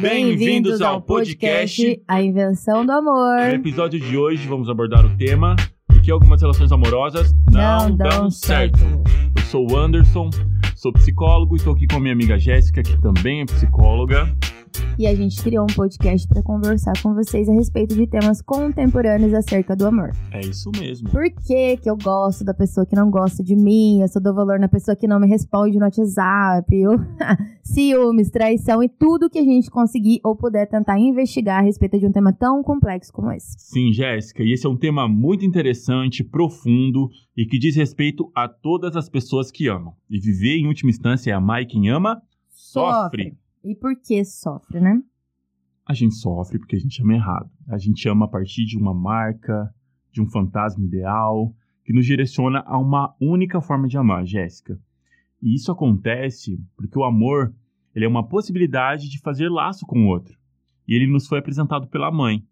Bem-vindos ao podcast A Invenção do Amor. No episódio de hoje vamos abordar o tema por que algumas relações amorosas não, Não dão, certo. certo. Eu sou o Anderson, sou psicólogo e estou aqui com a minha amiga Jéssica, que também é psicóloga. E a gente criou um podcast para conversar com vocês a respeito de temas contemporâneos acerca do amor. É isso mesmo. Por que, que eu gosto da pessoa que não gosta de mim? Eu só dou valor na pessoa que não me responde no WhatsApp. Eu... Ciúmes, traição e tudo que a gente conseguir ou puder tentar investigar a respeito de um tema tão complexo como esse. Sim, Jéssica, e esse é um tema muito interessante, profundo e que diz respeito a todas as pessoas que amam. E viver, em última instância, é amar e quem ama sofre. E por que sofre, né? A gente sofre porque a gente ama errado. A gente ama a partir de uma marca, de um fantasma ideal, que nos direciona a uma única forma de amar, Jéssica. E isso acontece porque o amor ele é uma possibilidade de fazer laço com o outro. E ele nos foi apresentado pela mãe,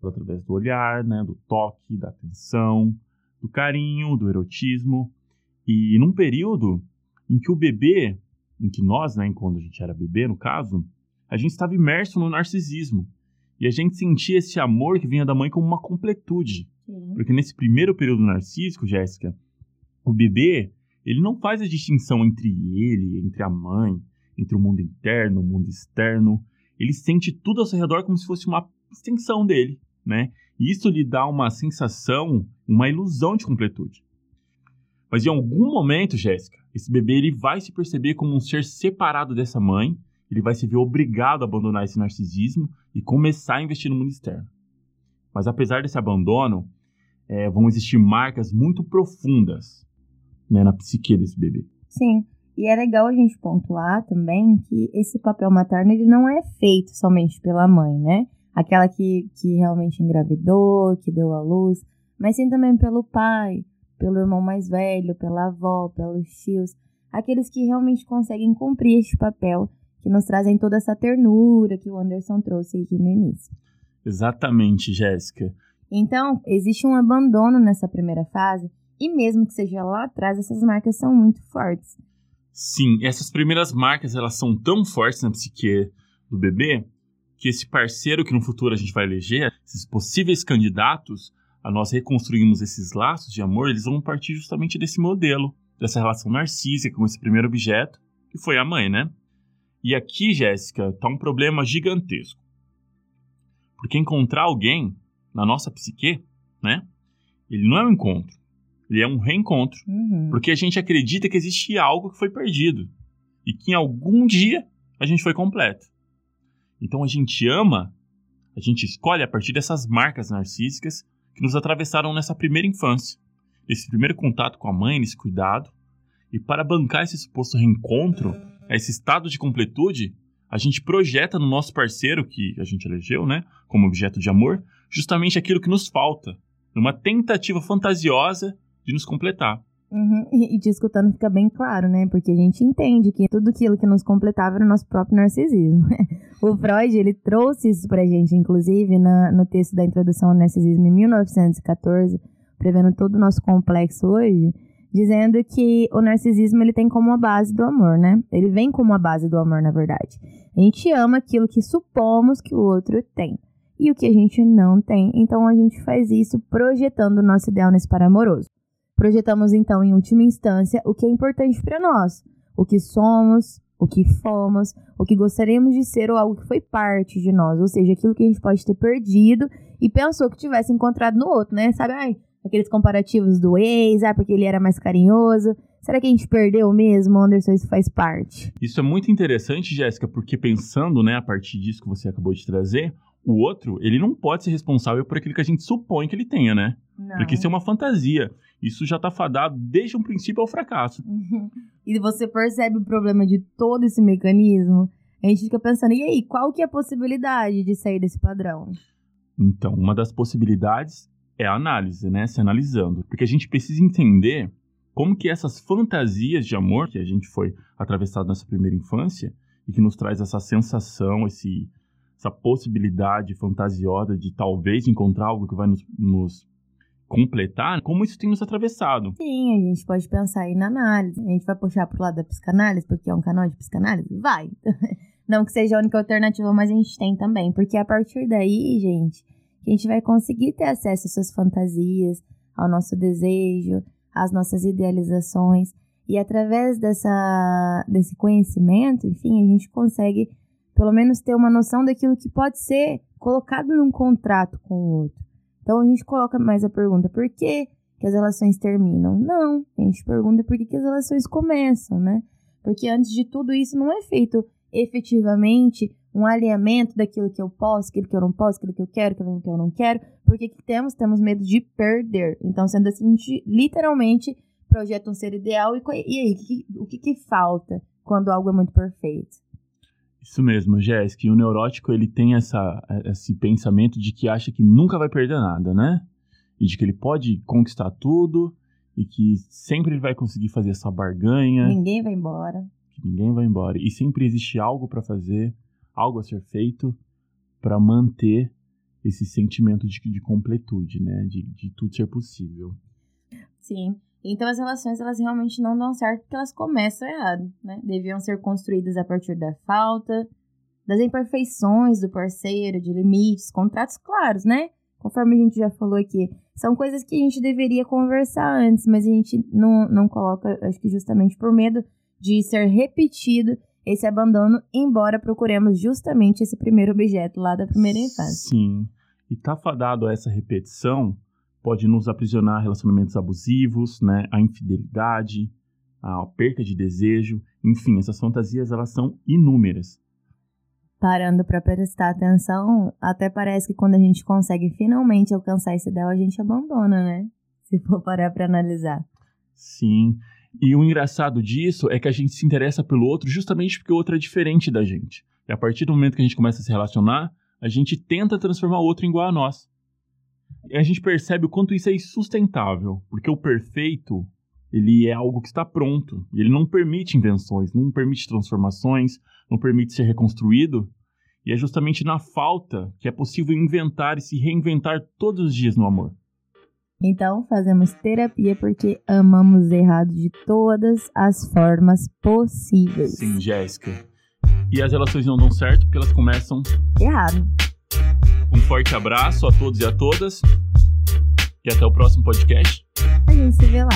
através do olhar, né, do toque, da atenção, do carinho, do erotismo. E num período em que o bebê, em que nós, né, quando a gente era bebê, no caso, a gente estava imerso no narcisismo. E a gente sentia esse amor que vinha da mãe como uma completude. Porque nesse primeiro período narcísico, Jéssica, o bebê, ele não faz a distinção entre ele, entre a mãe, entre o mundo interno, o mundo externo. Ele sente tudo ao seu redor como se fosse uma extensão dele, né? E isso lhe dá uma sensação, uma ilusão de completude. Mas em algum momento, Jéssica, esse bebê ele vai se perceber como um ser separado dessa mãe, ele vai se ver obrigado a abandonar esse narcisismo e começar a investir no mundo externo. Mas apesar desse abandono, é, vão existir marcas muito profundas né, na psique desse bebê. Sim. E é legal a gente pontuar também que esse papel materno ele não é feito somente pela mãe, né? Aquela que, que realmente engravidou, que deu à luz, mas sim também pelo pai, pelo irmão mais velho, pela avó, pelos tios, aqueles que realmente conseguem cumprir este papel, que nos trazem toda essa ternura que o Anderson trouxe aqui no início. Exatamente, Jéssica. Então, existe um abandono nessa primeira fase, e mesmo que seja lá atrás, essas marcas são muito fortes. Sim, essas primeiras marcas elas são tão fortes na psique do bebê que esse parceiro que no futuro a gente vai eleger, esses possíveis candidatos a nós reconstruirmos esses laços de amor, eles vão partir justamente desse modelo, dessa relação narcísica com esse primeiro objeto, que foi a mãe, né? E aqui, Jéssica, tá um problema gigantesco. Porque encontrar alguém na nossa psique, né? Ele não é um encontro, ele é um reencontro. Uhum. Porque a gente acredita que existe algo que foi perdido e que em algum dia a gente foi completo. Então a gente ama, a gente escolhe a partir dessas marcas narcísicas que nos atravessaram nessa primeira infância, nesse primeiro contato com a mãe, nesse cuidado. E para bancar esse suposto reencontro, esse estado de completude, a gente projeta no nosso parceiro, que a gente elegeu, né, como objeto de amor, justamente aquilo que nos falta, numa tentativa fantasiosa de nos completar. Uhum. E, e te escutando fica bem claro, né? Porque a gente entende que tudo aquilo que nos completava era o nosso próprio narcisismo. o Freud, ele trouxe isso pra gente, inclusive, na, no texto da Introdução ao Narcisismo em 1914, prevendo todo o nosso complexo hoje, dizendo que o narcisismo ele tem como a base do amor, né? Ele vem como a base do amor, na verdade. A gente ama aquilo que supomos que o outro tem e o que a gente não tem. Então a gente faz isso projetando o nosso ideal nesse par amoroso. Projetamos então, em última instância, o que é importante para nós, o que somos, o que fomos, o que gostaríamos de ser ou algo que foi parte de nós, ou seja, aquilo que a gente pode ter perdido e pensou que tivesse encontrado no outro, né? Sabe, ai, aqueles comparativos do ex, ah, porque ele era mais carinhoso. Será que a gente perdeu mesmo, Anderson? Isso faz parte. Isso é muito interessante, Jéssica, porque pensando, né, a partir disso que você acabou de trazer, o outro, ele não pode ser responsável por aquilo que a gente supõe que ele tenha, né? Não. Porque isso é uma fantasia. Isso já tá fadado desde um princípio ao fracasso. Uhum. E você percebe o problema de todo esse mecanismo? A gente fica pensando, e aí, qual que é a possibilidade de sair desse padrão? Então, uma das possibilidades é a análise, né? Se analisando. Porque a gente precisa entender como que essas fantasias de amor que a gente foi atravessado nessa primeira infância e que nos traz essa sensação, esse, essa possibilidade fantasiosa de talvez encontrar algo que vai nos, nos completar, como isso tem nos atravessado. Sim, a gente pode pensar aí na análise. A gente vai puxar pro lado da psicanálise, porque é um canal de psicanálise? Vai! Não que seja a única alternativa, mas a gente tem também. Porque a partir daí, gente, a gente vai conseguir ter acesso às suas fantasias, ao nosso desejo, às nossas idealizações. E através dessa, desse conhecimento, enfim, a gente consegue pelo menos ter uma noção daquilo que pode ser colocado num contrato com o outro. Então a gente coloca mais a pergunta: por que, que as relações terminam? Não, a gente pergunta por que, que as relações começam, né? Porque antes de tudo isso não é feito efetivamente um alinhamento daquilo que eu posso, aquilo que eu não posso, aquilo que eu quero, aquilo que eu não quero. Porque que temos? Temos medo de perder. Então, sendo assim, a gente literalmente projeta um ser ideal e, e aí, que, o que, que falta quando algo é muito perfeito? Isso mesmo, Jéssica. O neurótico, ele tem essa, esse pensamento de que acha que nunca vai perder nada, né? E de que ele pode conquistar tudo e que sempre ele vai conseguir fazer essa barganha. Ninguém vai embora. Que ninguém vai embora. E sempre existe algo para fazer, algo a ser feito para manter esse sentimento de, de completude, né? De, de tudo ser possível. Sim. Então as relações elas realmente não dão certo porque elas começam errado, né? Deviam ser construídas a partir da falta, das imperfeições do parceiro, de limites, contratos claros, né? Conforme a gente já falou aqui, são coisas que a gente deveria conversar antes, mas a gente não, não coloca, acho que justamente por medo de ser repetido esse abandono, embora procuremos justamente esse primeiro objeto lá da primeira infância. Sim. E tá fadado a essa repetição pode nos aprisionar a relacionamentos abusivos, né, a infidelidade, a perca de desejo, enfim, essas fantasias elas são inúmeras. Parando para prestar atenção, até parece que quando a gente consegue finalmente alcançar esse ideal, a gente abandona, né? Se for parar para analisar. Sim. E o engraçado disso é que a gente se interessa pelo outro justamente porque o outro é diferente da gente. E a partir do momento que a gente começa a se relacionar, a gente tenta transformar o outro igual a nós a gente percebe o quanto isso é insustentável, porque o perfeito, ele é algo que está pronto, e ele não permite invenções, não permite transformações, não permite ser reconstruído, e é justamente na falta que é possível inventar e se reinventar todos os dias no amor. Então, fazemos terapia porque amamos errado de todas as formas possíveis. Sim, Jéssica. E as relações não dão certo porque elas começam errado. Forte abraço a todos e a todas. E até o próximo podcast. A gente se vê lá.